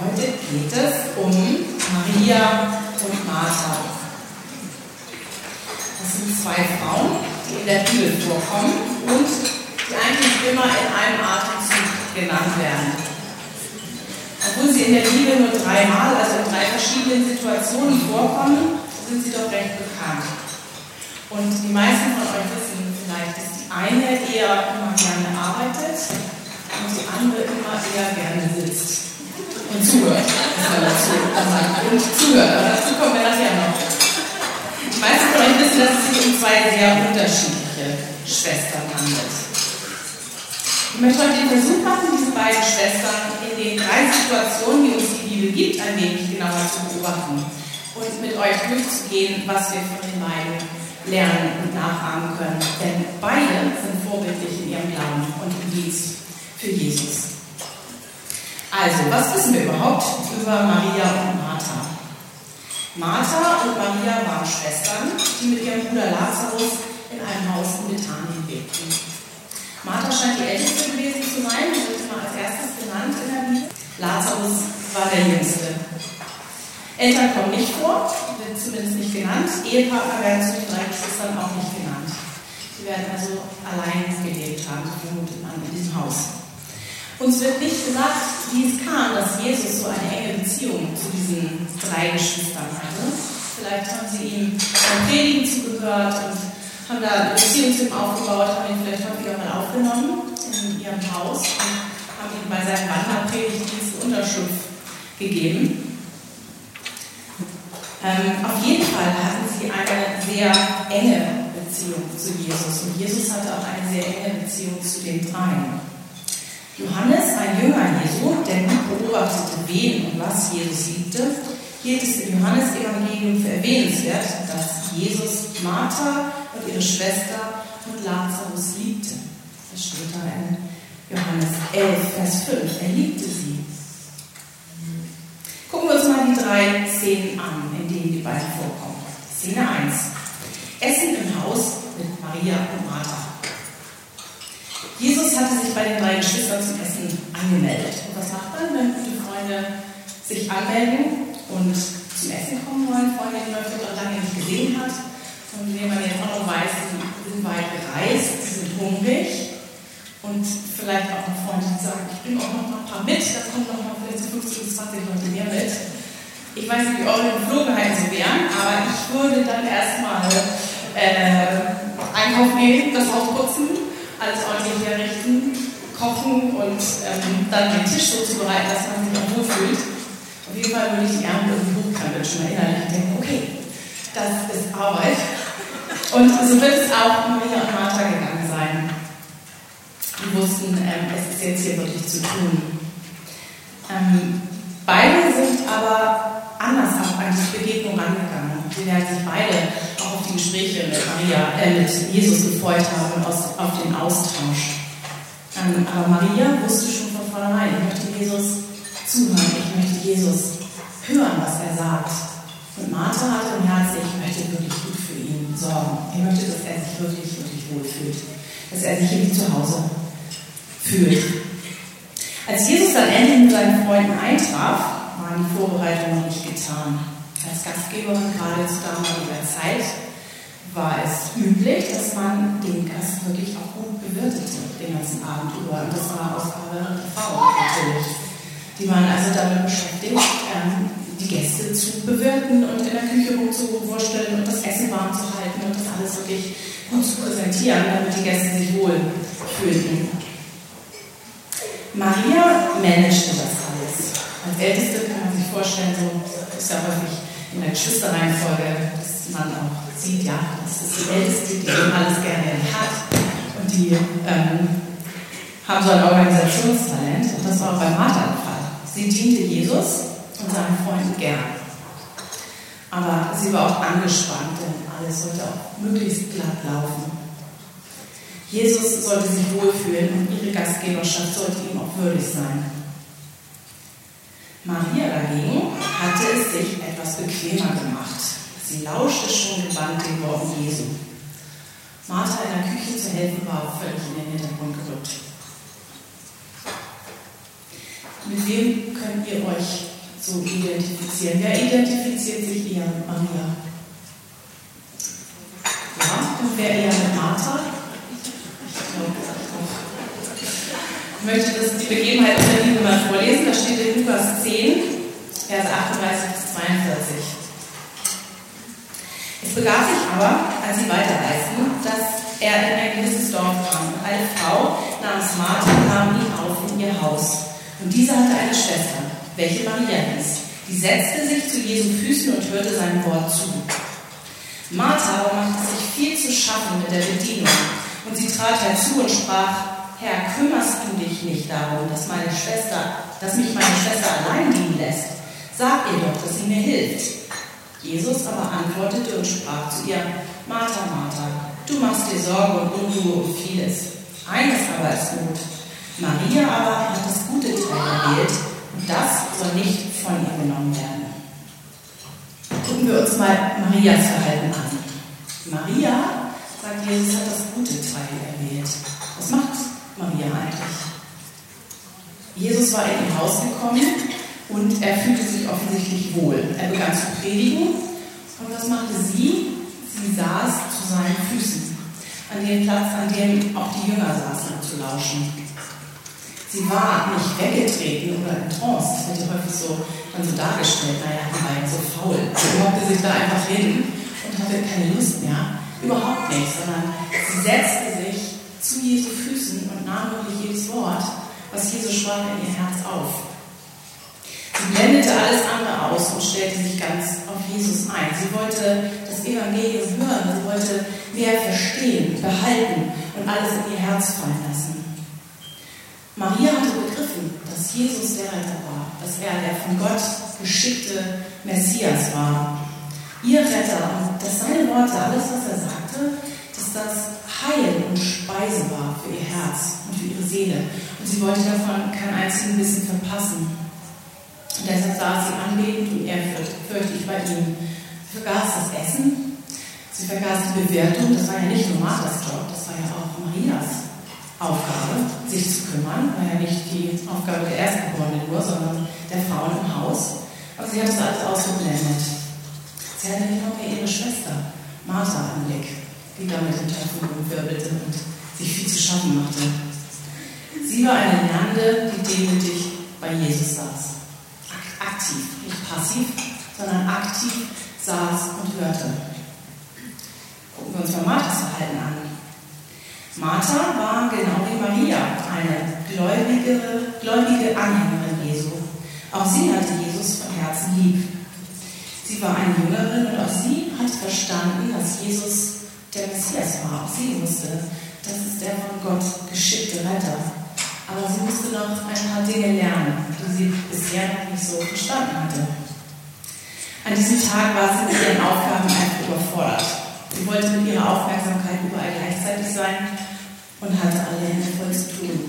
Heute geht es um Maria und Martha. Das sind zwei Frauen, die in der Bibel vorkommen und die eigentlich immer in einem Atemzug genannt werden. Obwohl sie in der Bibel nur dreimal, also in drei verschiedenen Situationen vorkommen, sind sie doch recht bekannt. Und die meisten von euch wissen vielleicht, dass die eine eher immer gerne arbeitet und die andere immer eher gerne sitzt und zuhört. Und zuhört, aber dazu kommen wir nachher noch. Die meisten von euch wissen, dass es sich um zwei sehr unterschiedliche Schwestern handelt. Ich möchte heute den Versuch machen, diese beiden Schwestern in den drei Situationen, die uns die Bibel gibt, ein wenig genauer zu beobachten und mit euch durchzugehen, was wir von den beiden lernen und nachahmen können. Denn beide sind vorbildlich in ihrem Glauben und im Dienst für Jesus. Also, was wissen wir überhaupt über Maria und Martha? Martha und Maria waren Schwestern, die mit ihrem Bruder Lazarus in einem Haus in Bethanien lebten. Martha scheint die älteste gewesen zu sein, wird immer als erstes genannt in der Bibel. Lazarus war der jüngste. Eltern kommen nicht vor, wird zumindest nicht genannt. Ehepartner werden zu den drei Geschwistern auch nicht genannt. Sie werden also allein gelebt haben, vermutet man in diesem Haus. Uns wird nicht gesagt, wie es kam, dass Jesus so eine enge Beziehung zu diesen drei Geschwistern hatte. Vielleicht haben sie ihm beim Predigen zugehört und haben da eine Beziehung zu ihm aufgebaut, haben ihn vielleicht häufiger mal aufgenommen in ihrem Haus und haben ihm bei seinem Wanderpredigtdienst Unterschlupf gegeben. Ähm, auf jeden Fall hatten sie eine sehr enge Beziehung zu Jesus und Jesus hatte auch eine sehr enge Beziehung zu den dreien. Johannes, ein Jünger Jesu, der gut beobachtete, wen und was Jesus liebte, hielt es im Johannesevangelium für erwähnenswert, dass Jesus Martha und ihre Schwester und Lazarus liebte. Das steht da in Johannes 11, Vers 5. Er liebte sie. Gucken wir uns mal die drei Szenen an, in denen die beiden vorkommen. Szene 1. Essen im Haus mit Maria und Martha. Jesus hatte sich bei den drei Geschwistern zum Essen angemeldet. Und was macht man, wenn gute Freunde sich anmelden und zum Essen kommen wollen? Freunde, die man vielleicht lange nicht gesehen hat von denen man jetzt auch noch weiß, sie sind weit gereist, sie sind hungrig und vielleicht auch noch Freunde, die sagen, ich bringe auch noch ein paar mit, da kommen noch mal vielleicht so 15 bis 20 Leute mehr mit. Ich weiß nicht, wie eure Geflogenheiten so wären, aber ich würde dann erstmal äh, einkaufen gehen, das Haus putzen, ordentlich herrichten, kochen und ähm, dann den Tisch so zubereiten, dass man sich auch wohlfühlt. Auf jeden Fall würde ich die Ärmel irgendwie hochkrempeln, schon mal innerlich denken, okay, das ist Arbeit. Und so wird es auch Maria und Martha gegangen sein. Die wussten, ähm, es ist jetzt hier wirklich zu tun. Ähm, beide sind aber anders auch an die Begegnung angegangen. Sie werden sich beide auch auf die Gespräche mit Maria, äh, mit Jesus gefreut haben und aus, auf den Austausch. Ähm, aber Maria wusste schon von vornherein, ich möchte Jesus zuhören, ich möchte Jesus hören, was er sagt. Und Martha hatte im Herzen, ich möchte wirklich gut für ihn sorgen. Ich möchte, dass er sich wirklich, wirklich wohlfühlt. Dass er sich hier zu Hause fühlt. Als Jesus dann endlich mit seinen Freunden eintraf, waren die Vorbereitungen noch nicht getan. Als Gastgeberin gerade zu damaliger Zeit war es üblich, dass man den Gast wirklich auch gut bewirtete den ganzen Abend über. Und das war Aufgabe der Frauen natürlich. Die waren also damit beschäftigt, ähm, die Gäste zu bewirten und in der Küche rumzuwursteln und das Essen warm zu halten und das alles wirklich gut zu präsentieren, damit die Gäste sich wohl fühlten. Maria managte das alles. Als Älteste kann man sich vorstellen, so ist ja häufig in der Geschwisterreihenfolge, dass man auch sieht, ja, das ist die Älteste, die alles gerne hat und die ähm, haben so ein Organisationstalent und das war auch bei Martha der Fall. Sie diente Jesus und seinen Freunden gern. Aber sie war auch angespannt, denn alles sollte auch möglichst glatt laufen. Jesus sollte sich wohlfühlen und ihre Gastgeberschaft sollte ihm auch würdig sein. Maria dagegen hatte es sich etwas bequemer gemacht. Sie lauschte schon gebannt den Worten Jesu. Martha in der Küche zu helfen war auch völlig in den Hintergrund gerückt. Mit wem könnt ihr euch so identifizieren? Wer identifiziert sich eher mit Maria? Ja, und wer eher mit Martha? Ich möchte das, die Begebenheit mal vorlesen. Da steht in Lukas 10, Verse 38 bis 42. Es begab sich aber, als sie weiterreisten, dass er in ein gewisses Dorf kam. Und eine Frau namens Martha nahm ihn auf in ihr Haus. Und diese hatte eine Schwester, welche Maria hieß. Die setzte sich zu Jesu Füßen und hörte sein Wort zu. Martha aber machte sich viel zu schaffen mit der Bedienung. Und sie trat herzu und sprach, Herr, kümmerst du dich nicht darum, dass meine Schwester, dass mich meine Schwester allein dienen lässt? Sag ihr doch, dass sie mir hilft. Jesus aber antwortete und sprach zu ihr, Martha, Martha, du machst dir Sorge und Unruhe um vieles. Eines aber ist gut. Maria aber hat das gute Teil erwählt und das soll nicht von ihr genommen werden. Gucken wir uns mal Marias Verhalten an. Maria, sagt Jesus, hat das gute Teil erwählt. Was macht Maria eigentlich? Jesus war in ihr Haus gekommen und er fühlte sich offensichtlich wohl. Er begann zu predigen und was machte sie? Sie saß zu seinen Füßen, an dem Platz, an dem auch die Jünger saßen, um zu lauschen. Sie war nicht weggetreten oder in Trance, das wird ja häufig so, dann so dargestellt, naja, die war jetzt so faul. Sie hockte sich da einfach hin und hatte keine Lust mehr. Überhaupt nicht, sondern sie setzte sich zu Jesu Füßen und nahm wirklich jedes Wort, was Jesus sprach, in ihr Herz auf. Sie blendete alles andere aus und stellte sich ganz auf Jesus ein. Sie wollte das Evangelium hören, sie wollte mehr verstehen, behalten und alles in ihr Herz fallen lassen. Maria hatte begriffen, dass Jesus der Retter war, dass er der von Gott geschickte Messias war. Ihr Retter und dass seine Worte, alles was er sagte, dass das Heil und Speise war für ihr Herz und für ihre Seele. Und sie wollte davon keinen einzigen Bissen verpassen. Und deshalb saß sie anbetend und ehrfürchtig bei ihm. Sie vergaß das Essen, sie vergaß die Bewertung. Das war ja nicht nur Marthas Job, das war ja auch Marias Aufgabe, sich zu kümmern. War ja nicht die Aufgabe der Erstgeborenen nur, sondern der Frauen im Haus. Aber sie hat das alles ausgeblendet. Sie hatte noch mehr ihre Schwester, Martha, im Blick die da mit den Töpfen rumwirbelte und sich viel zu schaffen machte. Sie war eine Lernende, die demütig bei Jesus saß. Aktiv, nicht passiv, sondern aktiv saß und hörte. Gucken wir uns mal Marthas Verhalten an. Martha war genau wie Maria eine gläubige, gläubige Anhängerin Jesu. Auch sie hatte Jesus von Herzen lieb. Sie war eine Jüngerin und auch sie hat verstanden, dass Jesus der Messias war. Auch sie wusste, das ist der von Gott geschickte Retter. Aber sie musste noch ein paar Dinge lernen, die sie bisher noch nicht so verstanden hatte. An diesem Tag war sie mit ihren Aufgaben einfach überfordert. Sie wollte mit ihrer Aufmerksamkeit überall gleichzeitig sein und hatte alle Hände voll zu tun.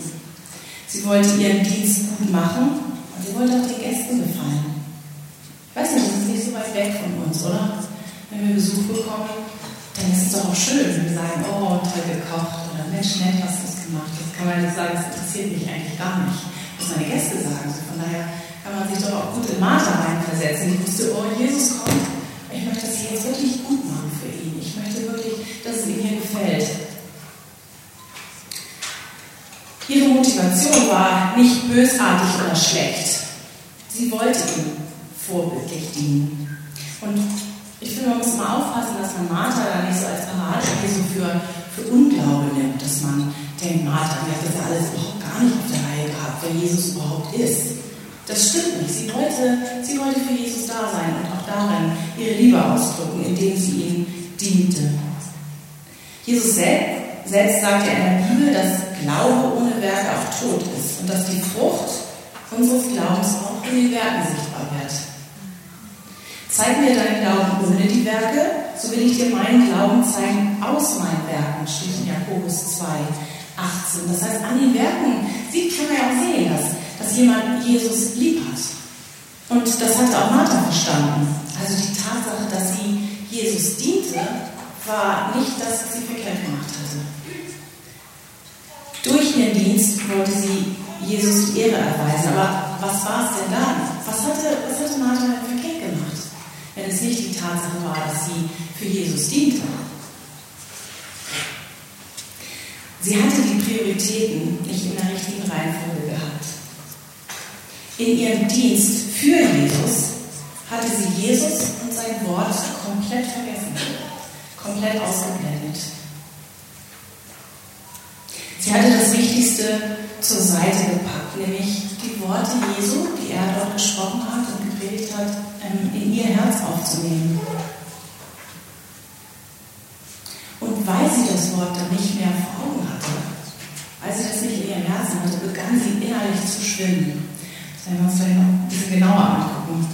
Sie wollte ihren Dienst gut machen und sie wollte auch den Gästen gefallen. Ich weiß nicht, das ist nicht so weit weg von uns, oder? Wenn wir Besuch bekommen, dann ist es doch auch schön, wenn wir sagen, oh, toll gekocht oder Mensch, nett hast du es gemacht. Jetzt kann man nicht sagen, das interessiert mich eigentlich gar nicht, was meine Gäste sagen. Also von daher kann man sich doch auch gut in Martha reinversetzen. Ich wusste, oh, Jesus kommt. Ich möchte das hier jetzt wirklich gut machen für ihn. Ich möchte wirklich, dass es ihm hier gefällt. Ihre Motivation war nicht bösartig oder schlecht. Sie wollte ihm vorbildlich dienen. Und ich finde, man muss mal aufpassen, dass man Martha da nicht so als Paradebeispiel für, für Unglaube nimmt, dass man denkt, Martha, die hat das alles überhaupt gar nicht auf der Reihe gehabt, wer Jesus überhaupt ist. Das stimmt nicht. Sie wollte, sie wollte für Jesus da sein und auch darin ihre Liebe ausdrücken, indem sie ihm diente. Jesus selbst, selbst sagt ja in der Bibel, dass Glaube ohne Werke auch tot ist und dass die Frucht unseres Glaubens auch in den Werken sichtbar wird. Zeig mir deinen Glauben ohne die Werke, so will ich dir meinen Glauben zeigen aus meinen Werken, steht in Jakobus 2, 18. Das heißt, an den Werken sieht, kann man ja auch sehen, dass, dass jemand Jesus lieb hat. Und das hatte auch Martha verstanden. Also die Tatsache, dass sie Jesus diente, war nicht das, was sie verkehrt gemacht hatte. Durch ihren Dienst wollte sie Jesus Ehre erweisen. Aber was war es denn dann? Was hatte, was hatte Martha verkehrt gemacht, wenn es nicht die Tatsache war, dass sie für Jesus diente? Sie hatte die Prioritäten nicht in der richtigen Reihenfolge gehabt. In ihrem Dienst für Jesus hatte sie Jesus und sein Wort komplett vergessen, komplett ausgeblendet. Sie hatte das Wichtigste zur Seite gepackt, nämlich die Worte Jesu, die er dort gesprochen hat und gepredigt hat, ähm, in ihr Herz aufzunehmen. Und weil sie das Wort dann nicht mehr Herzen hatte, begann sie innerlich zu schwimmen. Das werden wir uns gleich noch ein bisschen genauer angucken.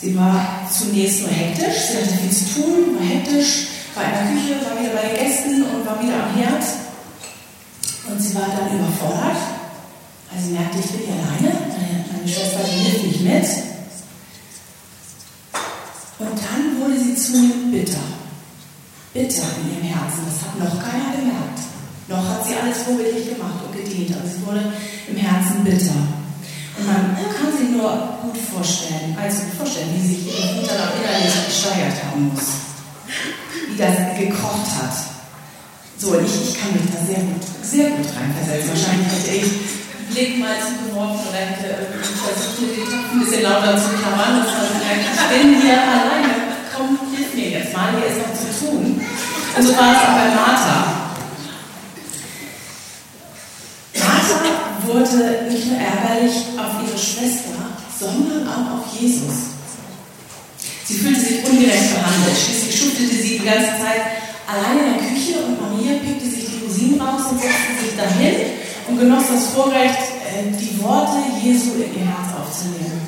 Sie war zunächst nur hektisch, sie hatte viel zu tun, war hektisch, war in der Küche, war wieder bei den Gästen und war wieder am Herd. Und sie war dann überfordert. Also merkte, ich bin hier alleine, meine, Schwester hilft nicht mit. Und dann wurde sie zunehmend bitter. Bitter in ihrem Herzen. Das hat noch keiner gemerkt. Noch hat sie alles vorbildlich gemacht und gedient, aber sie wurde im Herzen bitter. Und man kann sich nur gut vorstellen, also vorstellen, wie sich ihre Mutter dann innerlich gesteigert haben muss. Wie das gekocht hat. So, ich, ich kann mich da sehr gut, sehr gut reinversetzen. Wahrscheinlich hätte ich einen Blick mal zugeworfen oder hätte versucht, den Topf ein bisschen lauter zu klammern. Das heißt, ich bin hier alleine. Komm, hilf mir jetzt mal, hier ist noch zu tun. Und so war es auch bei Martha. Wurde nicht nur ärgerlich auf ihre Schwester, sondern auch auf Jesus. Sie fühlte sich ungerecht behandelt. Schließlich schuftete sie die ganze Zeit allein in der Küche und Maria pickte sich die Rosinen raus und setzte sich dahin und genoss das Vorrecht, äh, die Worte Jesu in ihr Herz aufzunehmen.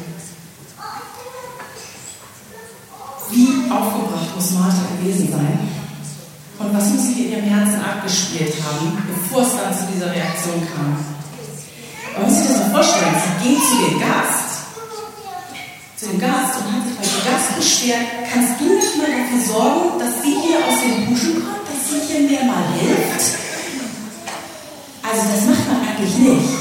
Wie aufgebracht muss Martha gewesen sein? Und was muss sich in ihrem Herzen abgespielt haben, bevor es dann zu dieser Reaktion kam? Man muss sich das mal vorstellen, sie geht zu dem Gast, zu dem Gast und hat sich bei dem Gast beschwert, kannst du nicht mal dafür sorgen, dass sie hier aus den Duschen kommt, dass sie hier mir mal hilft? Also das macht man eigentlich nicht.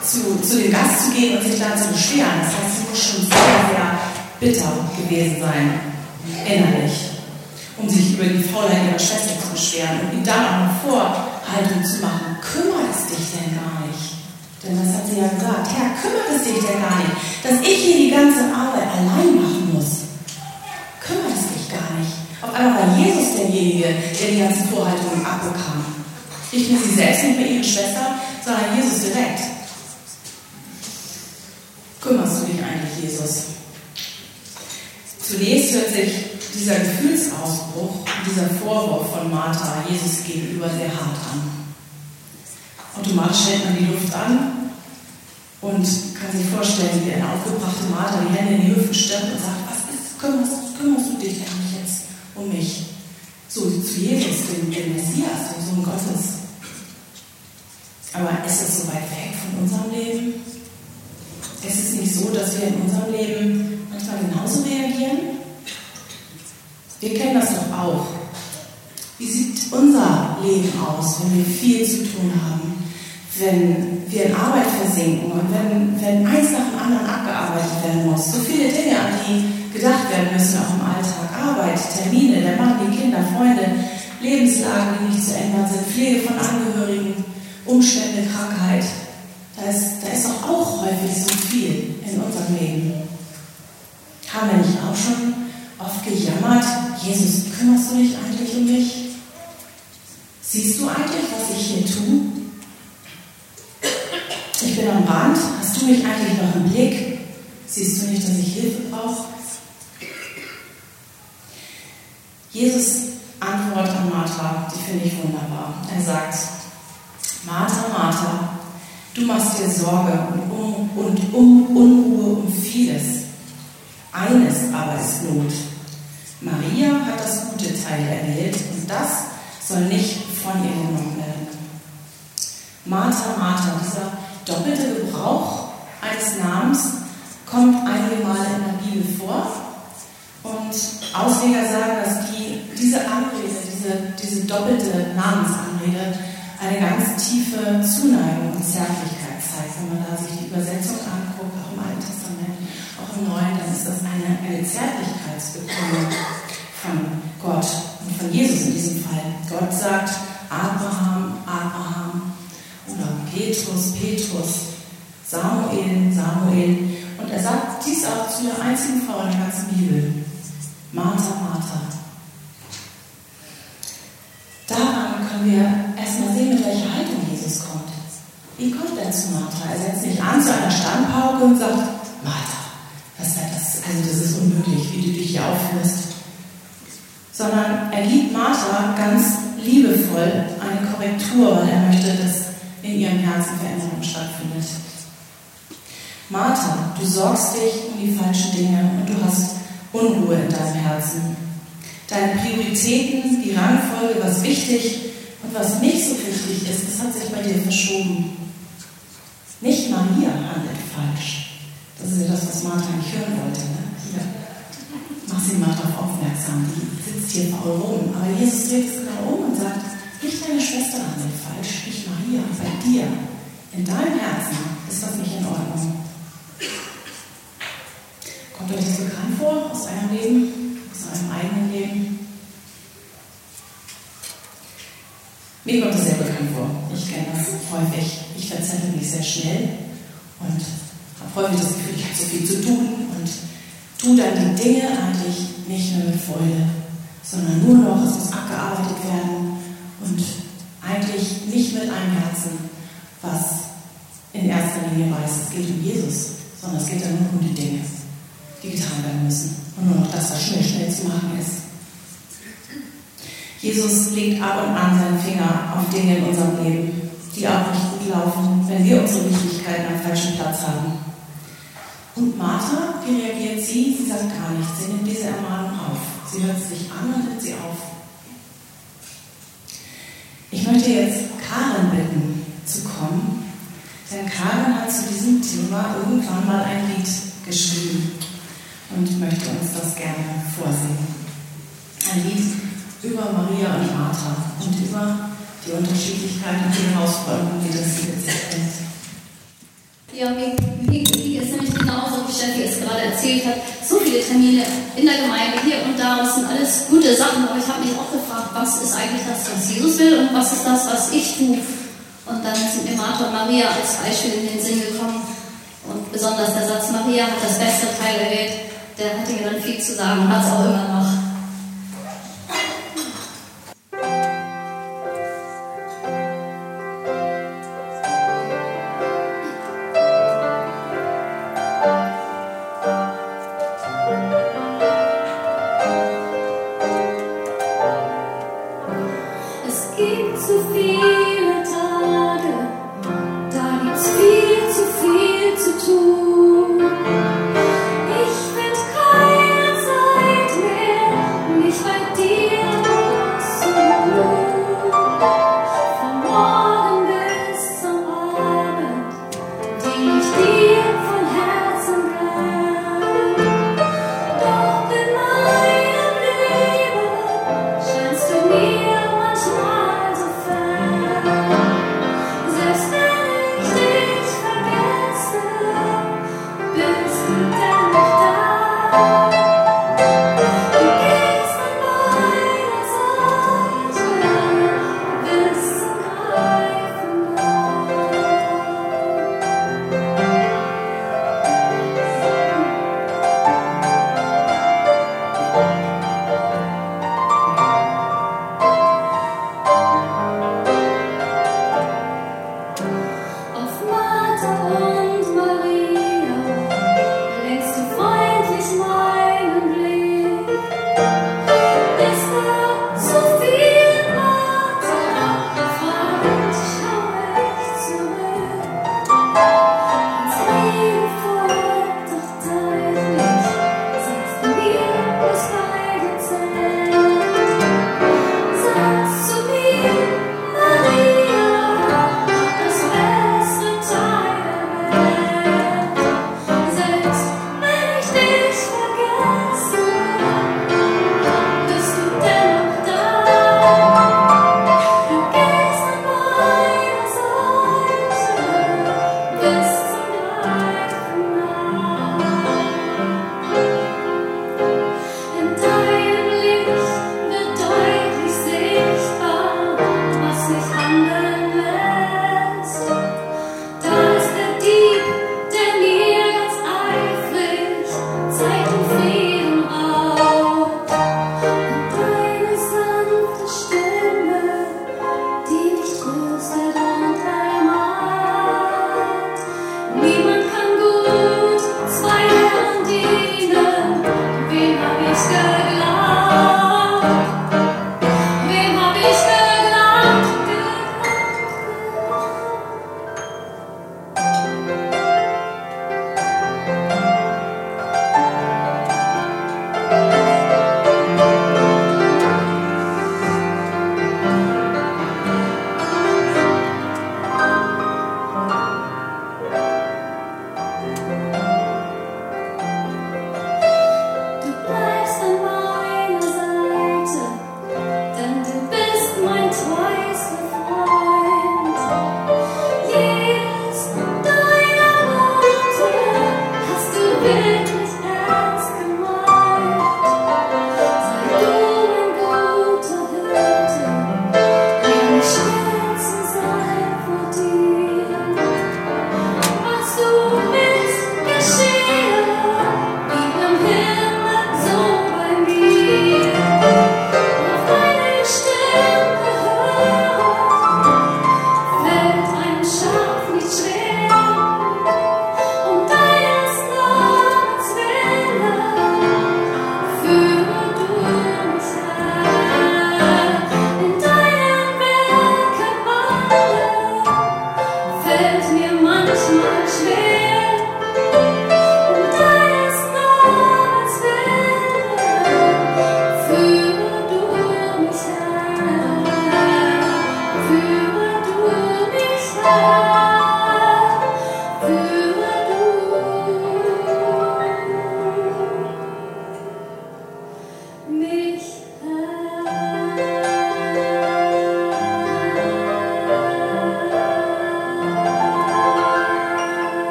Zu, zu dem Gast zu gehen und sich da zu beschweren, das heißt, sie muss schon sehr, sehr bitter gewesen sein, innerlich, um sich über die Faulheit ihrer Schwester zu beschweren und ihm dann auch eine Vorhaltung zu machen. Kümmert es dich denn gar nicht? Denn das hat sie ja gesagt. Herr, kümmert es dich denn gar nicht, dass ich hier die ganze Arbeit allein machen muss? Kümmert es dich gar nicht. Auf einmal war Jesus derjenige, der die ganzen Vorhaltungen abbekam. Nicht nur sie selbst, nicht mehr ihre Schwester, sondern Jesus direkt. Kümmerst du dich eigentlich, Jesus? Zunächst hört sich dieser Gefühlsausbruch, dieser Vorwurf von Martha Jesus gegenüber sehr hart an. Automatisch hält man die Luft an und kann sich vorstellen, wie eine aufgebrachte Martha die Hände in die Hüften stemmt und sagt, was ist, kümmerst, kümmerst du dich eigentlich jetzt um mich? So zu Jesus, dem, dem Messias, dem Sohn Gottes. Aber ist es so weit weg von unserem Leben? Ist es nicht so, dass wir in unserem Leben manchmal genauso reagieren? Wir kennen das doch auch. Wie sieht unser Leben aus, wenn wir viel zu tun haben? Wenn wir in Arbeit versinken und wenn, wenn eins nach dem anderen abgearbeitet werden muss. So viele Dinge, an die gedacht werden müssen, auch im Alltag. Arbeit, Termine, der Mann, die Kinder, Freunde, Lebenslagen, die nicht zu ändern sind, Pflege von Angehörigen, Umstände, Krankheit. Da ist, da ist doch auch häufig so viel in unserem Leben. Haben wir nicht auch schon oft gejammert, Jesus, kümmerst du dich eigentlich um mich? Siehst du eigentlich, was ich hier tue? Ich bin am Rand. Hast du mich eigentlich noch im Blick? Siehst du nicht, dass ich Hilfe brauche? Jesus Antwort an Martha, die finde ich wunderbar. Er sagt, Martha, Martha, du machst dir Sorge und um, und um Unruhe um vieles. Eines aber ist Not. Maria hat das gute Teil erwählt und das soll nicht von ihr genommen werden. Martha, Martha, dieser doppelte Gebrauch eines Namens kommt einige Male in der Bibel vor. Und Ausleger sagen, dass die, diese Anrede, diese, diese doppelte Namensanrede eine ganz tiefe Zuneigung und Zärtlichkeit zeigt. Wenn man da sich die Übersetzung anguckt, auch im Alten Testament, auch im Neuen, dann ist das eine, eine Zärtlichkeitsbekundung von Gott und von Jesus in diesem Fall. Gott sagt Abraham, Abraham Petrus, Petrus, Samuel, Samuel. Und er sagt dies auch zu der einzigen Frau in der ganzen Bibel. Martha, Martha. Daran können wir erstmal sehen, mit welcher Haltung Jesus kommt. Wie kommt er zu Martha? Er setzt sich an zu einer Standpauke und sagt, Martha, was ist das? Also das ist unmöglich, wie du dich hier aufführst. Sondern er gibt Martha ganz liebevoll eine Korrektur, weil er möchte, dass in ihrem Herzen Veränderung stattfindet. Martha, du sorgst dich um die falschen Dinge und du hast Unruhe in deinem Herzen. Deine Prioritäten, die Rangfolge, was wichtig und was nicht so wichtig ist, das hat sich bei dir verschoben. Nicht Maria handelt falsch. Das ist ja das, was Martha nicht hören wollte. Ne? Hier, mach sie mal darauf aufmerksam. Die sitzt hier faul rum. Aber Jesus dreht es genau um und sagt, nicht deine Schwester handelt falsch, nicht Maria, bei dir. In deinem Herzen ist das nicht in Ordnung. Kommt euch das bekannt vor aus eurem Leben, aus eurem eigenen Leben? Mir kommt es sehr bekannt vor. Ich kenne das häufig. Ich verzettel mich sehr schnell und habe häufig das Gefühl, ich habe so viel zu tun und tue dann die Dinge eigentlich nicht mehr mit Freude, sondern nur noch, es muss abgearbeitet werden und eigentlich nicht mit einem Herzen, was in erster Linie weiß, es geht um Jesus, sondern es geht dann nur um die Dinge die getan werden müssen. Und nur noch das, was schnell, schnell zu machen ist. Jesus legt ab und an seinen Finger auf Dinge in unserem Leben, die auch nicht gut laufen, wenn wir unsere Wichtigkeiten am falschen Platz haben. Und Martha, wie reagiert sie? Sie sagt gar nichts. Sie nimmt diese Ermahnung auf. Sie hört sich an und nimmt sie auf. Ich möchte jetzt Karen bitten, zu kommen, denn Karen hat zu diesem Thema irgendwann mal ein Lied geschrieben und möchte uns das gerne vorsehen. Ein Lied über Maria und Martha und über die Unterschiedlichkeiten und die Herausforderungen, die das Lied mit sich bringt. Ja, mir ist nämlich genauso, wie Steffi es gerade erzählt hat. So viele Termine in der Gemeinde, hier da, das sind alles gute Sachen, aber ich habe mich auch gefragt, was ist eigentlich das, was Jesus will und was ist das, was ich tue. Und dann sind mir Martha und Maria als Beispiel in den Sinn gekommen. Und besonders der Satz, Maria hat das beste Teil erwählt der hatte mir dann viel zu sagen und hat es auch immer noch. deep.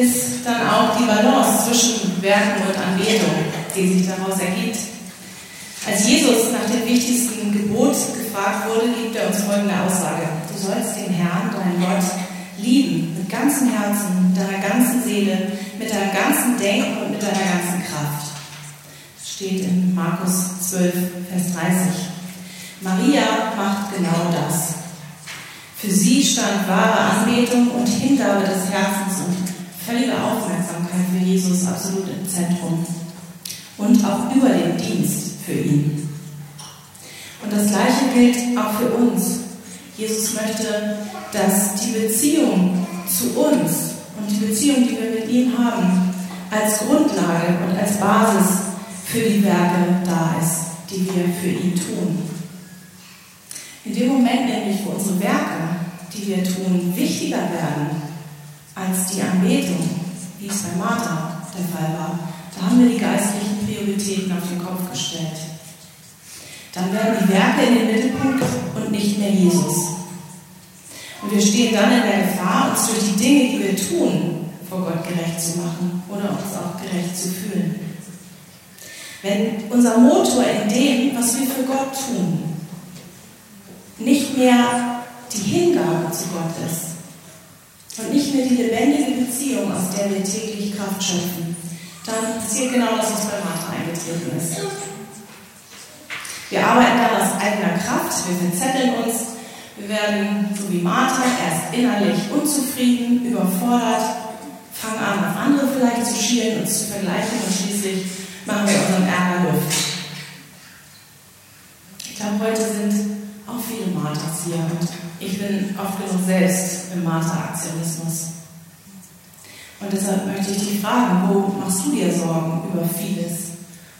Ist dann auch die Balance zwischen Werken und Anbetung, die sich daraus ergibt. Als Jesus nach dem wichtigsten Gebot gefragt wurde, gibt er uns folgende Aussage. Du sollst den Herrn, deinen Gott, lieben mit ganzem Herzen, mit deiner ganzen Seele, mit deinem ganzen Denken und mit deiner ganzen Kraft. Das steht in Markus 12, Vers 30. Maria macht genau das. Für sie stand wahre Anbetung und Hingabe des Herzens und völlige Aufmerksamkeit für Jesus absolut im Zentrum und auch über den Dienst für ihn. Und das Gleiche gilt auch für uns. Jesus möchte, dass die Beziehung zu uns und die Beziehung, die wir mit ihm haben, als Grundlage und als Basis für die Werke da ist, die wir für ihn tun. In dem Moment nämlich, wo unsere Werke, die wir tun, wichtiger werden als die Anbetung, wie es bei Martha der Fall war, da haben wir die geistlichen Prioritäten auf den Kopf gestellt. Dann werden die Werke in den Mittelpunkt und nicht mehr Jesus. Und wir stehen dann in der Gefahr, uns durch die Dinge, die wir tun, vor Gott gerecht zu machen oder uns auch gerecht zu fühlen. Wenn unser Motor in dem, was wir für Gott tun, nicht mehr die Hingabe zu Gott ist und nicht mehr die lebendige Beziehung, aus der wir täglich Kraft schöpfen, dann passiert genau das, was bei Martha eingetreten ist. Wir arbeiten dann aus eigener Kraft, wir verzetteln uns, wir werden, so wie Martha, erst innerlich unzufrieden, überfordert, fangen an, auf andere vielleicht zu schielen, uns zu vergleichen und schließlich machen wir unseren Ärger Luft. Ich glaube, heute sind auch viele Marthas hier und ich bin oft genug selbst im Martha-Aktionismus. Und deshalb möchte ich dich fragen, wo machst du dir Sorgen über vieles?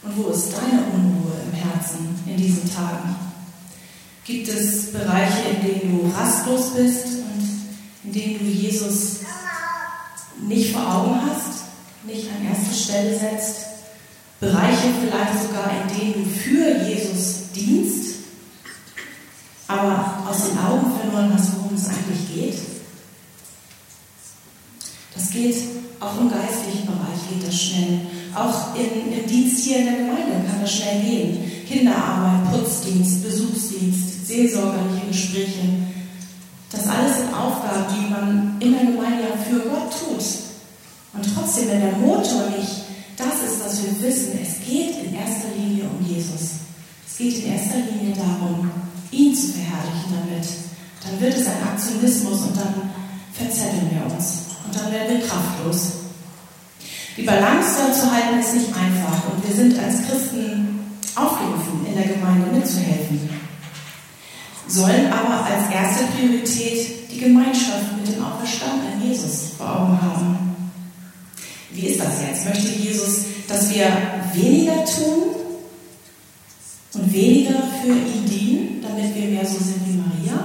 Und wo ist deine Unruhe im Herzen in diesen Tagen? Gibt es Bereiche, in denen du rastlos bist und in denen du Jesus nicht vor Augen hast, nicht an erste Stelle setzt? Bereiche vielleicht sogar, in denen du für Jesus dienst, aber aus den Augen verloren hast, worum es eigentlich geht? Das geht auch im geistlichen Bereich geht das schnell. Auch in, im Dienst hier in der Gemeinde kann das schnell gehen. Kinderarbeit, Putzdienst, Besuchsdienst, seelsorgerliche Gespräche. Das alles sind Aufgaben, die man in der Gemeinde für Gott tut. Und trotzdem, wenn der Motor nicht das ist, was wir wissen, es geht in erster Linie um Jesus. Es geht in erster Linie darum, ihn zu verherrlichen damit. Dann wird es ein Aktionismus und dann verzetteln wir uns. Und dann werden wir kraftlos. Die Balance zu halten ist nicht einfach und wir sind als Christen aufgerufen, in der Gemeinde mitzuhelfen. Sollen aber als erste Priorität die Gemeinschaft mit dem auferstandenen Jesus vor Augen haben. Wie ist das jetzt? Möchte Jesus, dass wir weniger tun und weniger für ihn dienen, damit wir mehr so sind wie Maria?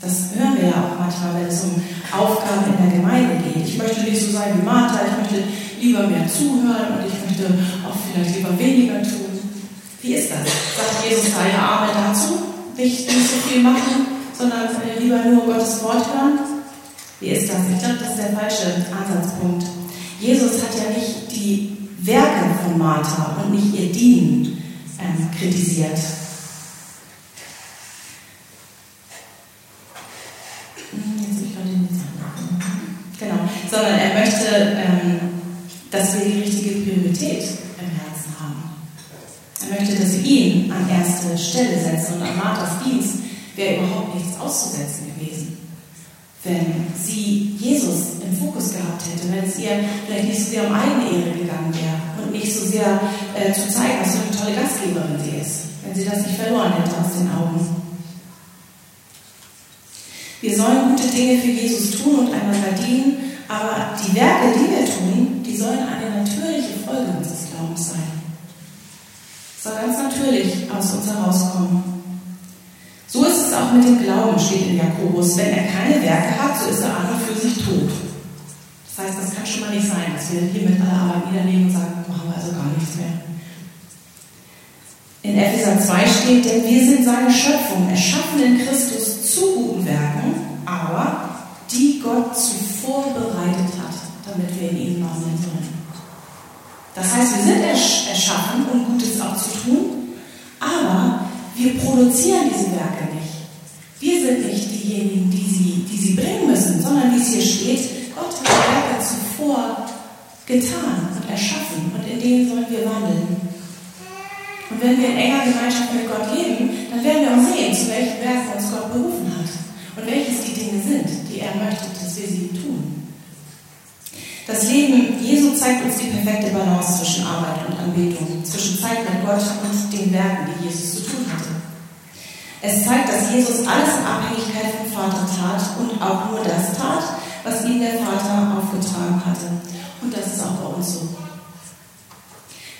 Das hören wir ja auch manchmal, wenn es um Aufgaben in der Gemeinde geht. Ich möchte nicht so sein wie Martha, ich möchte lieber mehr zuhören und ich möchte auch vielleicht lieber weniger tun. Wie ist das? Sagt Jesus seine Arme dazu? Nicht, nicht so viel machen, sondern lieber nur Gottes Wort hören? Wie ist das? Ich glaube, das ist der falsche Ansatzpunkt. Jesus hat ja nicht die Werke von Martha und nicht ihr Dienen ähm, kritisiert. Genau, sondern er möchte, ähm, dass wir die richtige Priorität im Herzen haben. Er möchte, dass wir ihn an erste Stelle setzen und an Marthas Dienst wäre überhaupt nichts auszusetzen gewesen. Wenn sie Jesus im Fokus gehabt hätte, wenn es ihr vielleicht nicht so sehr um Eigenehre gegangen wäre und nicht so sehr äh, zu zeigen, was für eine tolle Gastgeberin sie ist, wenn sie das nicht verloren hätte aus den Augen. Wir sollen gute Dinge für Jesus tun und einander dienen, aber die Werke, die wir tun, die sollen eine natürliche Folge unseres Glaubens sein. Es soll ganz natürlich aus uns herauskommen. So ist es auch mit dem Glauben, steht in Jakobus. Wenn er keine Werke hat, so ist er an und für sich tot. Das heißt, das kann schon mal nicht sein, dass wir hier mit aller Arbeit niedernehmen und sagen, machen wir also gar nichts mehr. In Epheser 2 steht, denn wir sind seine Schöpfung, erschaffen in Christus zu guten Werken, aber die Gott zuvor bereitet hat, damit wir in ihm wandeln sollen. Das heißt, wir sind ersch erschaffen, um Gutes auch zu tun, aber wir produzieren diese Werke nicht. Wir sind nicht diejenigen, die sie, die sie bringen müssen, sondern wie es hier steht, Gott hat Werke zuvor getan und erschaffen und in denen sollen wir wandeln. Und wenn wir in enger Gemeinschaft mit Gott leben, dann werden wir auch sehen, zu welchen Werken uns Gott berufen hat und welches die Dinge sind, die er möchte, dass wir sie tun. Das Leben Jesu zeigt uns die perfekte Balance zwischen Arbeit und Anbetung, zwischen Zeit mit Gott und den Werken, die Jesus zu tun hatte. Es zeigt, dass Jesus alles in Abhängigkeit vom Vater tat und auch nur das tat, was ihm der Vater aufgetragen hatte. Und das ist auch bei uns so.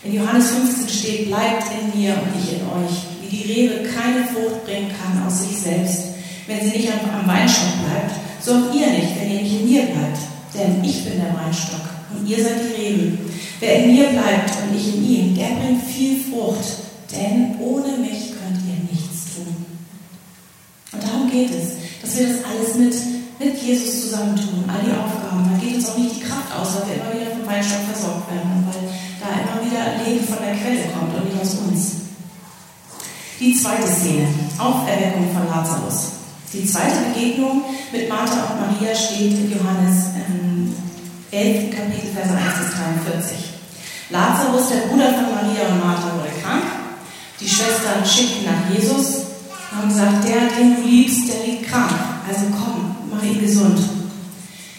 In Johannes 15 steht, bleibt in mir und ich in euch, wie die Rebe keine Frucht bringen kann aus sich selbst, wenn sie nicht am Weinstock bleibt, so auch ihr nicht, wenn ihr nicht in mir bleibt. Denn ich bin der Weinstock und ihr seid die Reben. Wer in mir bleibt und ich in ihm, der bringt viel Frucht, denn ohne mich könnt ihr nichts tun. Und darum geht es, dass wir das alles mit, mit Jesus zusammentun, all die Aufgaben. Da geht uns auch nicht die Kraft aus, weil wir immer wieder vom Weinstock versorgt werden und weil da immer wieder Leben von der Quelle kommt und nicht aus uns. Die zweite Szene, Auferweckung von Lazarus. Die zweite Begegnung mit Martha und Maria steht in Johannes ähm, 11, Kapitel, Vers 1 bis 43. Lazarus, der Bruder von Maria und Martha, wurde krank. Die Schwestern schickten nach Jesus und haben gesagt, der, den du liebst, der liegt krank. Also komm, mach ihn gesund.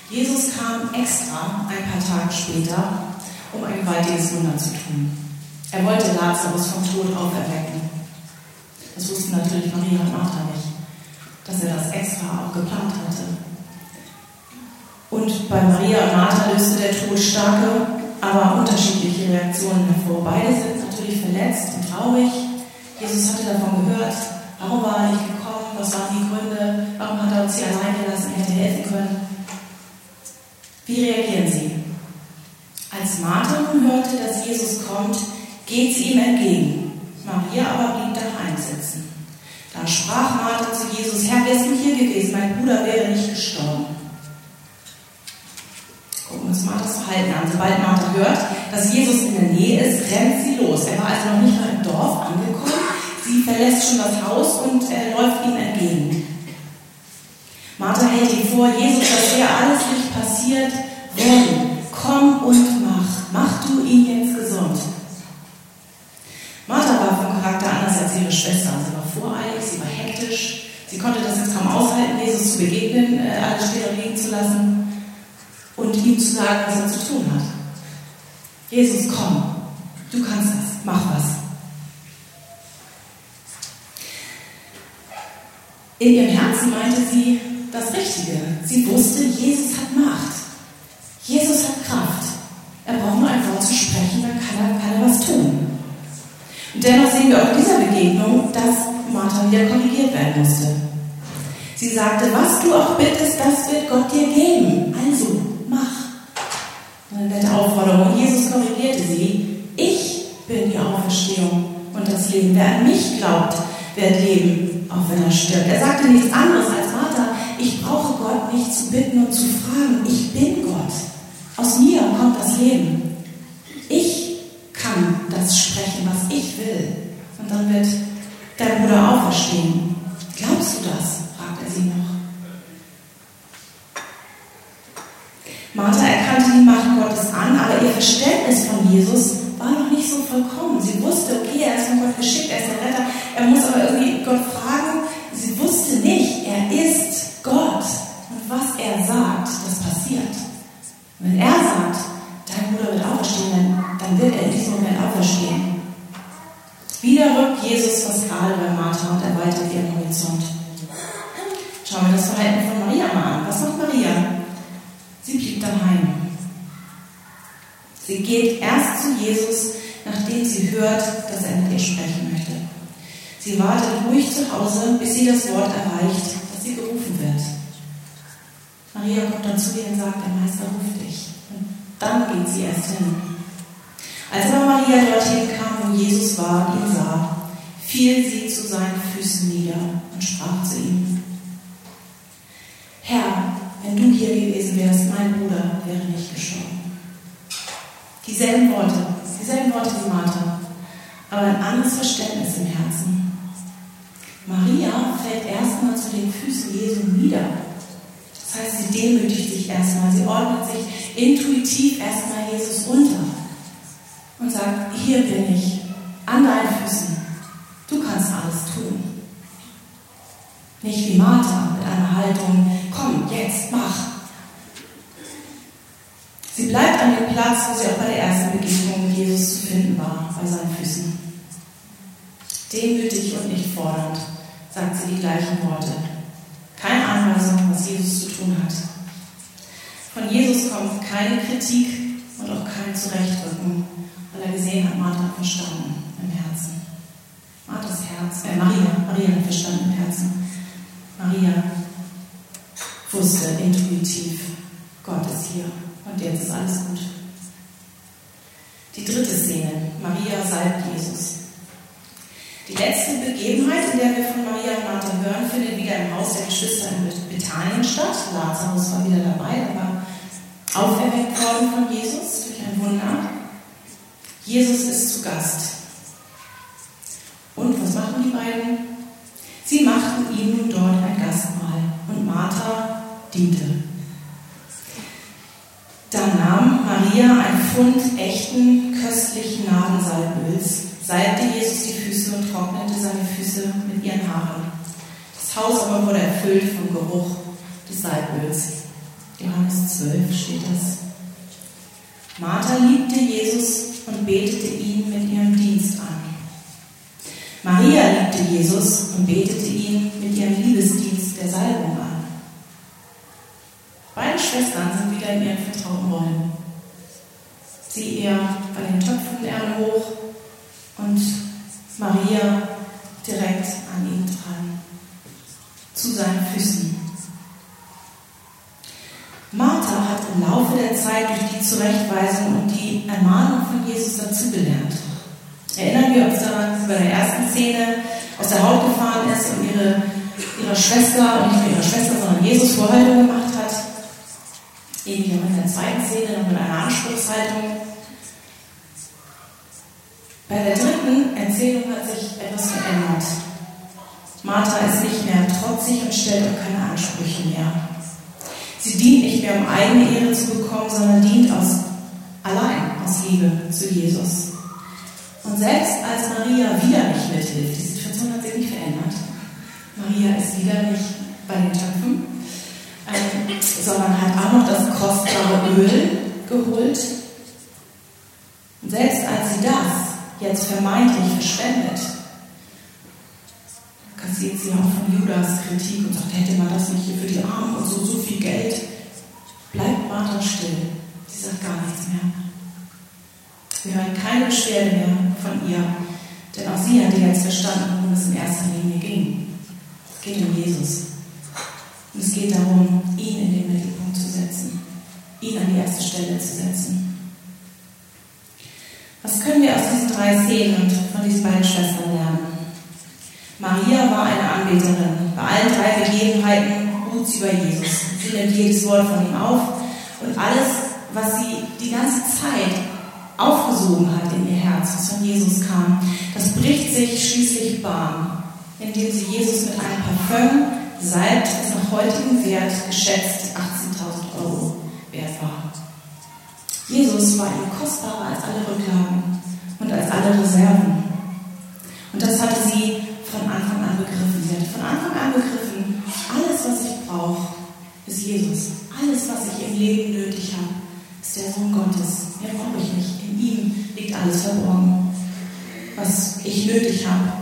Jesus kam extra ein paar Tage später, um ein gewaltiges Wunder zu tun. Er wollte Lazarus vom Tod auferwecken. Das wussten natürlich Maria und Martha nicht dass er das extra auch geplant hatte. Und bei Maria und Martha löste der Tod starke, aber unterschiedliche Reaktionen hervor. Beide sind natürlich verletzt und traurig. Jesus hatte davon gehört. Warum war er nicht gekommen? Was waren die Gründe? Warum hat er uns hier allein gelassen? Er hätte helfen können. Wie reagieren sie? Als Martha nun hörte, dass Jesus kommt, geht sie ihm entgegen. Maria aber blieb daheim sitzen. Da sprach Martha zu Jesus, Herr, wärst du hier gewesen, mein Bruder wäre nicht gestorben. Gucken wir uns Marthas Verhalten an. Sobald Martha hört, dass Jesus in der Nähe ist, rennt sie los. Er war also noch nicht mal im Dorf angekommen. Sie verlässt schon das Haus und äh, läuft ihm entgegen. Martha hält ihm vor, Jesus, dass er alles nicht passiert, wenn, komm und mach, mach du ihn jetzt gesund. Martha war vom Charakter anders als ihre Schwester. Sie war voreilig, sie war hektisch. Sie konnte das jetzt kaum aushalten, Jesus zu begegnen, äh, alles und liegen zu lassen und ihm zu sagen, was er zu tun hat. Jesus, komm, du kannst das, mach was. In ihrem Herzen meinte sie das Richtige. Sie wusste, Jesus hat Macht. Jesus hat Kraft. Er braucht nur ein Wort zu sprechen, dann kann er, kann er was tun. Und dennoch sehen wir auch in dieser Begegnung, dass Martha wieder korrigiert werden musste. Sie sagte, was du auch bittest, das wird Gott dir geben. Also, mach. Eine nette Aufforderung. Jesus korrigierte sie. Ich bin die Auferstehung und das Leben. Wer an mich glaubt, wird leben, auch wenn er stirbt. Er sagte nichts anderes als Martha, ich brauche Gott nicht zu bitten und zu fragen. Ich bin Gott. Aus mir kommt das Leben. Ich kann das sprechen, was ich will. Und dann wird dein Bruder auferstehen. Glaubst du das? fragt er sie noch. Martha erkannte die Macht Gottes an, aber ihr Verständnis von Jesus war noch nicht so vollkommen. Sie wusste, okay, er ist von Gott geschickt, er ist der Retter. Er muss aber irgendwie Gott fragen. Sie wusste nicht, er ist Gott. Und was er sagt, das passiert. Wenn er sagt, dein Bruder wird auferstehen, dann wird er in diesem Moment auferstehen. Wieder rückt Jesus fast gerade bei Martha und erweitert ihren Horizont. Schauen wir das Verhalten von Maria mal an. Was macht Maria? Sie blieb daheim. Sie geht erst zu Jesus, nachdem sie hört, dass er mit ihr sprechen möchte. Sie wartet ruhig zu Hause, bis sie das Wort erreicht, dass sie gerufen wird. Maria kommt dann zu ihr und sagt, der Meister ruft dich. Und dann geht sie erst hin. Als aber Maria dorthin kam, wo Jesus war und ihn sah, fiel sie zu seinen Füßen nieder und sprach zu ihm, Herr, wenn du hier gewesen wärst, mein Bruder wäre nicht gestorben. Dieselben Worte, aber ein anderes Verständnis im Herzen. Maria fällt erstmal zu den Füßen Jesu nieder. Das heißt, sie demütigt sich erstmal, sie ordnet sich intuitiv erstmal Jesus unter und sagt, hier bin ich, an deinen Füßen, du kannst alles tun. Nicht wie Martha mit einer Haltung, komm, jetzt, mach. Sie bleibt an dem Platz, wo sie auch bei der ersten Begegnung mit Jesus zu finden war, bei seinen Füßen. Demütig und nicht fordernd sagt sie die gleichen Worte. Keine Anweisung, was Jesus zu tun hat. Von Jesus kommt keine Kritik und auch kein Zurechtrücken, weil er gesehen hat, Martha hat verstanden im Herzen. Marthas Herz, äh, Maria, Maria hat verstanden im Herzen. Maria wusste intuitiv, Gott ist hier und jetzt ist alles gut. Die dritte Szene, Maria salbt Jesus. Die letzte Begebenheit, in der wir von Maria und Martha hören, findet wieder im Haus der Geschwister in Statt. Lazarus war wieder dabei, er war auferweckt worden von Jesus durch ein Wunder. Jesus ist zu Gast. Und was machen die beiden? Sie machten ihm nun dort ein Gastmahl und Martha diente. Da nahm Maria ein Pfund echten, köstlichen Nadensalböls, salbte Jesus die Füße und trocknete seine Füße mit ihren Haaren. Das Haus aber wurde erfüllt vom Geruch Salböls. Johannes 12 steht das. Martha liebte Jesus und betete ihn mit ihrem Dienst an. Maria liebte Jesus und betete ihn mit ihrem Liebesdienst der Salbung an. Beide Schwestern sind wieder in ihren vertrauten Rollen. Sie eher bei den Töpfen Erde hoch und Maria direkt an ihn dran, zu seinen Füßen. Martha hat im Laufe der Zeit durch die Zurechtweisung und die Ermahnung von Jesus dazugelernt. Erinnern wir uns daran, dass sie bei der ersten Szene aus der Haut gefahren ist und ihre, ihrer Schwester, und nicht nur ihrer Schwester, sondern Jesus Vorhaltung gemacht hat. Ähnlich auch in der zweiten Szene, noch mit einer Anspruchshaltung. Bei der dritten Erzählung hat sich etwas verändert. Martha ist nicht mehr trotzig und stellt auch keine Ansprüche mehr. Sie dient nicht mehr, um eigene Ehre zu bekommen, sondern dient aus, allein aus Liebe zu Jesus. Und selbst als Maria wieder nicht mithilft, die Situation hat sich nicht verändert. Maria ist wieder nicht bei den Töpfen, ähm, sondern hat auch noch das kostbare Öl geholt. Und selbst als sie das jetzt vermeintlich verschwendet, kassiert sie auch von Judas Kritik und sagt, hätte man das nicht hier für die Armen und so, so viel Geld. Bleibt Martha still. Sie sagt gar nichts mehr. Wir hören keine Beschwerde mehr von ihr, denn auch sie hatte jetzt verstanden, worum es in erster Linie ging. Es geht um Jesus. Und es geht darum, ihn in den Mittelpunkt zu setzen, ihn an die erste Stelle zu setzen. Was können wir aus diesen drei Szenen von diesen beiden Schwestern lernen? Maria war eine Anbeterin. Bei allen drei Begebenheiten ruht sie bei Jesus. Sie nimmt jedes Wort von ihm auf und alles, was sie die ganze Zeit aufgesogen hat in ihr Herz, was von Jesus kam, das bricht sich schließlich Bahn, indem sie Jesus mit einem Parfüm salbt, das nach heutigem Wert geschätzt 18.000 Euro wert war. Jesus war ihm kostbarer als alle Rücklagen und als alle Reserven. Ich nötig habe.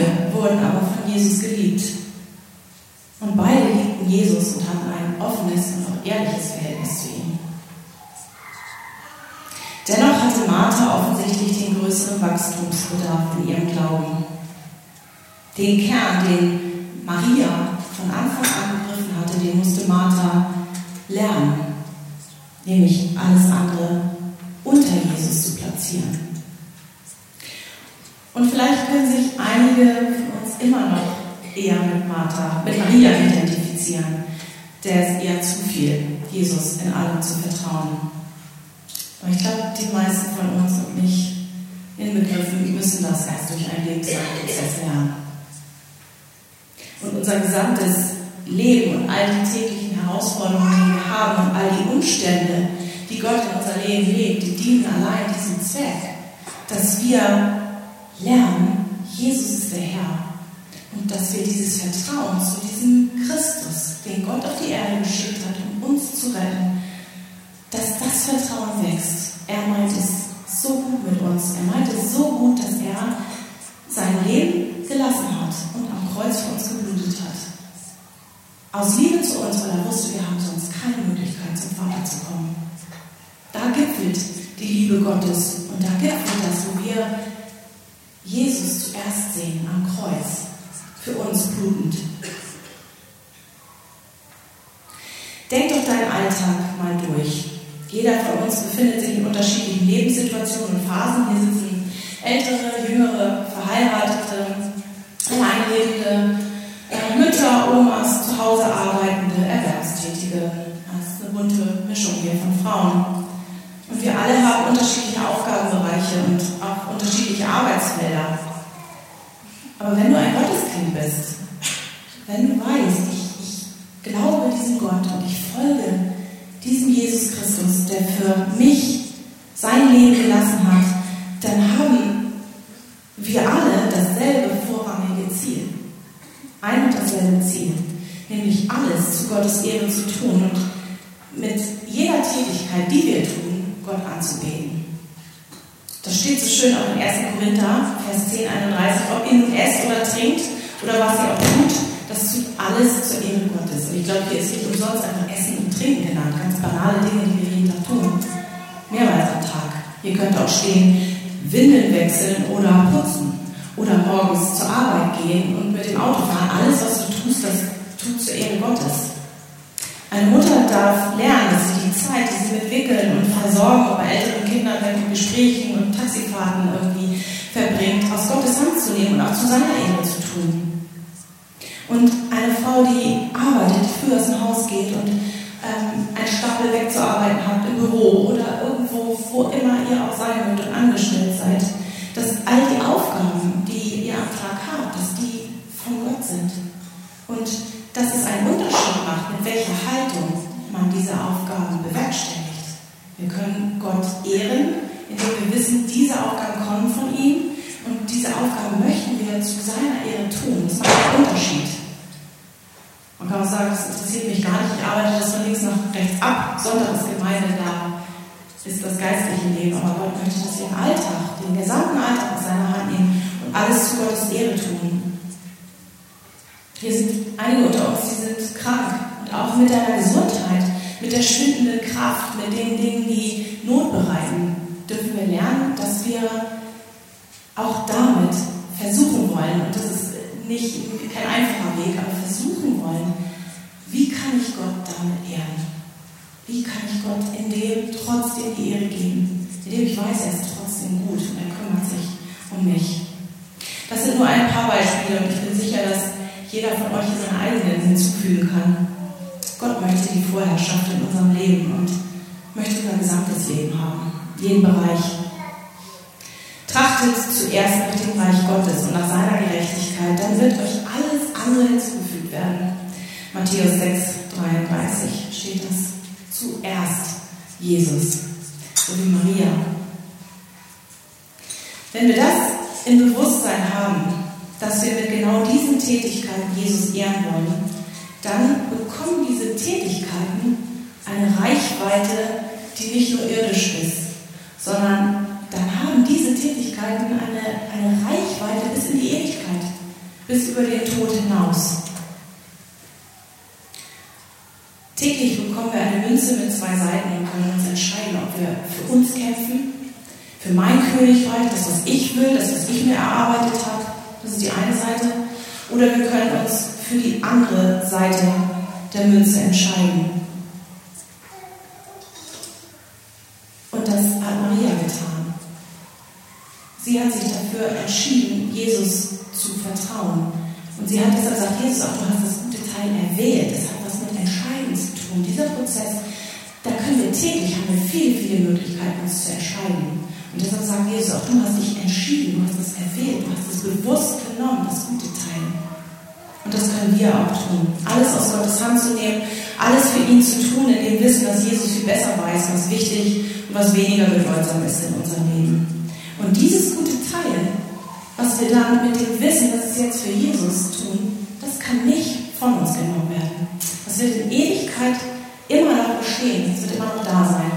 Beide wurden aber von Jesus geliebt. Und beide liebten Jesus und hatten ein offenes und auch ehrliches Verhältnis zu ihm. Dennoch hatte Martha offensichtlich den größeren Wachstumsbedarf in ihrem Glauben. Den Kern, den Maria von Anfang an begriffen hatte, den musste Martha lernen, nämlich alles andere unter Jesus zu platzieren. Und vielleicht können sich einige von uns immer noch eher mit Martha, mit Maria identifizieren, der es eher zu viel, Jesus in allem zu vertrauen. Aber ich glaube, die meisten von uns und mich inbegriffen müssen das erst durch einen Lebensprozess lernen. Und unser gesamtes Leben und all die täglichen Herausforderungen, die wir haben und all die Umstände, die Gott in unser Leben legt, die dienen allein diesem Zweck, dass wir lernen, Jesus ist der Herr und dass wir dieses Vertrauen zu diesem Christus, den Gott auf die Erde geschickt hat, um uns zu retten, dass das Vertrauen wächst. Er meint es so gut mit uns. Er meint es so gut, dass er sein Leben gelassen hat und am Kreuz für uns geblutet hat. Aus Liebe zu uns, weil er wusste, wir haben sonst keine Möglichkeit, zum Vater zu kommen. Da gipfelt die Liebe Gottes und da gipfelt das, wo wir Jesus zuerst sehen am Kreuz, für uns blutend. Denk doch deinen Alltag mal durch. Jeder von uns befindet sich in unterschiedlichen Lebenssituationen und Phasen. Hier sitzen ältere, jüngere, verheiratete, alleinlebende, äh, Mütter, Omas, zu Hause arbeitende, Erwerbstätige. Das ist eine bunte Mischung hier von Frauen. Und wir alle haben unterschiedliche Aufgabenbereiche und auch unterschiedliche Arbeitsfelder. Aber wenn du ein Gotteskind bist, wenn du weißt, ich, ich glaube diesem Gott und ich folge diesem Jesus Christus, der für mich sein Leben gelassen hat, dann haben wir alle dasselbe vorrangige Ziel. Ein und dasselbe Ziel, nämlich alles zu Gottes Ehre zu tun und mit jeder Tätigkeit, die wir tun, Gott anzubeten. Das steht so schön auch in 1. Korinther, Vers 10, 31, ob ihr nun esst oder trinkt oder was ihr auch tut, das tut alles zur Ehre Gottes. Und ich glaube, hier ist nicht umsonst einfach Essen und Trinken genannt, ganz banale Dinge, die wir jeden Tag tun. Mehrmals am Tag. Hier könnte auch stehen, Windeln wechseln oder putzen oder morgens zur Arbeit gehen und mit dem Auto fahren. Alles, was du tust, das tut zur Ehre Gottes. Eine Mutter darf lernen, die Zeit, die sie mit Wickeln und Versorgen bei älteren Kindern mit Gesprächen und Taxifahrten irgendwie verbringt, aus Gottes Hand zu nehmen und auch zu seiner Ehre zu tun. Und eine Frau, die arbeitet, früh aus dem Haus geht und ähm, einen Stapel wegzuarbeiten habt im Büro oder irgendwo, wo immer ihr auch sein mögt und angestellt seid, dass all die Aufgaben, die ihr am Tag habt, dass die von Gott sind. Und dass es einen Unterschied macht, mit welcher Haltung man diese Aufgaben bewerkstelligt. Wir können Gott ehren, indem wir wissen, diese Aufgaben kommen von ihm und diese Aufgaben möchten wir zu seiner Ehre tun. Das macht einen Unterschied. Man kann auch sagen, das interessiert mich gar nicht, ich arbeite das von links nach rechts ab. Sonntagsgemeinde, da ist das geistliche Leben, aber Gott möchte, dass wir den Alltag, den gesamten Alltag aus seiner Hand nehmen und alles zu Gottes Ehre tun. Hier sind einige unter uns, die sind krank auch mit deiner Gesundheit, mit der schwindenden Kraft, mit den Dingen, die Not bereiten, dürfen wir lernen, dass wir auch damit versuchen wollen, und das ist nicht kein einfacher Weg, aber versuchen wollen, wie kann ich Gott damit ehren? Wie kann ich Gott in dem trotzdem die Ehre geben, indem ich weiß, er ist trotzdem gut und er kümmert sich um mich. Das sind nur ein paar Beispiele und ich bin sicher, dass jeder von euch seine eigenen hinzufügen kann. Gott möchte die Vorherrschaft in unserem Leben und möchte unser gesamtes Leben haben, jeden Bereich. Trachtet zuerst nach dem Reich Gottes und nach seiner Gerechtigkeit, dann wird euch alles andere hinzugefügt werden. Matthäus 6, 33 steht das. Zuerst Jesus, so wie Maria. Wenn wir das im Bewusstsein haben, dass wir mit genau diesen Tätigkeiten Jesus ehren wollen, dann bekommen diese Tätigkeiten eine Reichweite, die nicht nur irdisch ist, sondern dann haben diese Tätigkeiten eine, eine Reichweite bis in die Ewigkeit, bis über den Tod hinaus. Täglich bekommen wir eine Münze mit zwei Seiten und können uns entscheiden, ob wir für uns kämpfen, für mein Königreich, das, was ich will, das, was ich mir erarbeitet habe. Das ist die eine Seite. Oder wir können uns für die andere Seite der Münze entscheiden. Und das hat Maria getan. Sie hat sich dafür entschieden, Jesus zu vertrauen. Und sie hat deshalb gesagt, Jesus, auch du hast das gute Teil erwählt. Das hat was mit Entscheiden zu tun. Dieser Prozess, da können wir täglich, haben wir viele, viele Möglichkeiten, uns zu entscheiden. Und deshalb sagt Jesus, auch du hast dich entschieden, du hast es erwählt, du hast es bewusst genommen, das gute Teil. Können wir auch tun. Alles aus Gottes Hand zu nehmen, alles für ihn zu tun, in dem Wissen, dass Jesus viel besser weiß, was wichtig und was weniger bedeutsam ist in unserem Leben. Und dieses gute Teil, was wir dann mit dem Wissen, dass es jetzt für Jesus tun, das kann nicht von uns genommen werden. Das wird in Ewigkeit immer noch bestehen, es wird immer noch da sein.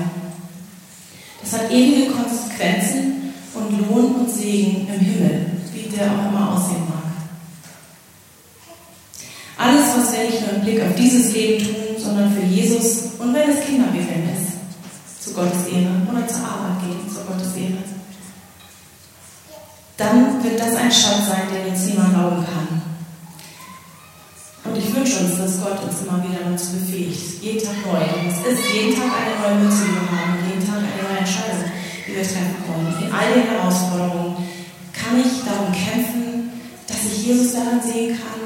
Das hat ewige Konsequenzen und Lohn und Segen im Himmel, wie der auch immer aussehen mag. Alles, was wir nicht nur im Blick auf dieses Leben tun, sondern für Jesus und wenn es Kinderwickeln ist, zu Gottes Ehre oder zur Arbeit gehen, zu Gottes Ehre, dann wird das ein Schatz sein, den uns niemand rauben kann. Und ich wünsche uns, dass Gott uns immer wieder dazu befähigt, jeden Tag neu. Es ist jeden Tag eine neue Mütze, die wir haben, jeden Tag eine neue Entscheidung, die wir treffen wollen. In all den Herausforderungen kann ich darum kämpfen, dass ich Jesus daran sehen kann,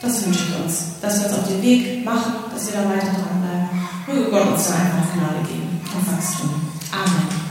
das wünsche ich uns, dass wir uns auf den Weg machen, dass wir da weiter dranbleiben. Möge Gott uns da einfach Gnade geben und Wachstum. Amen.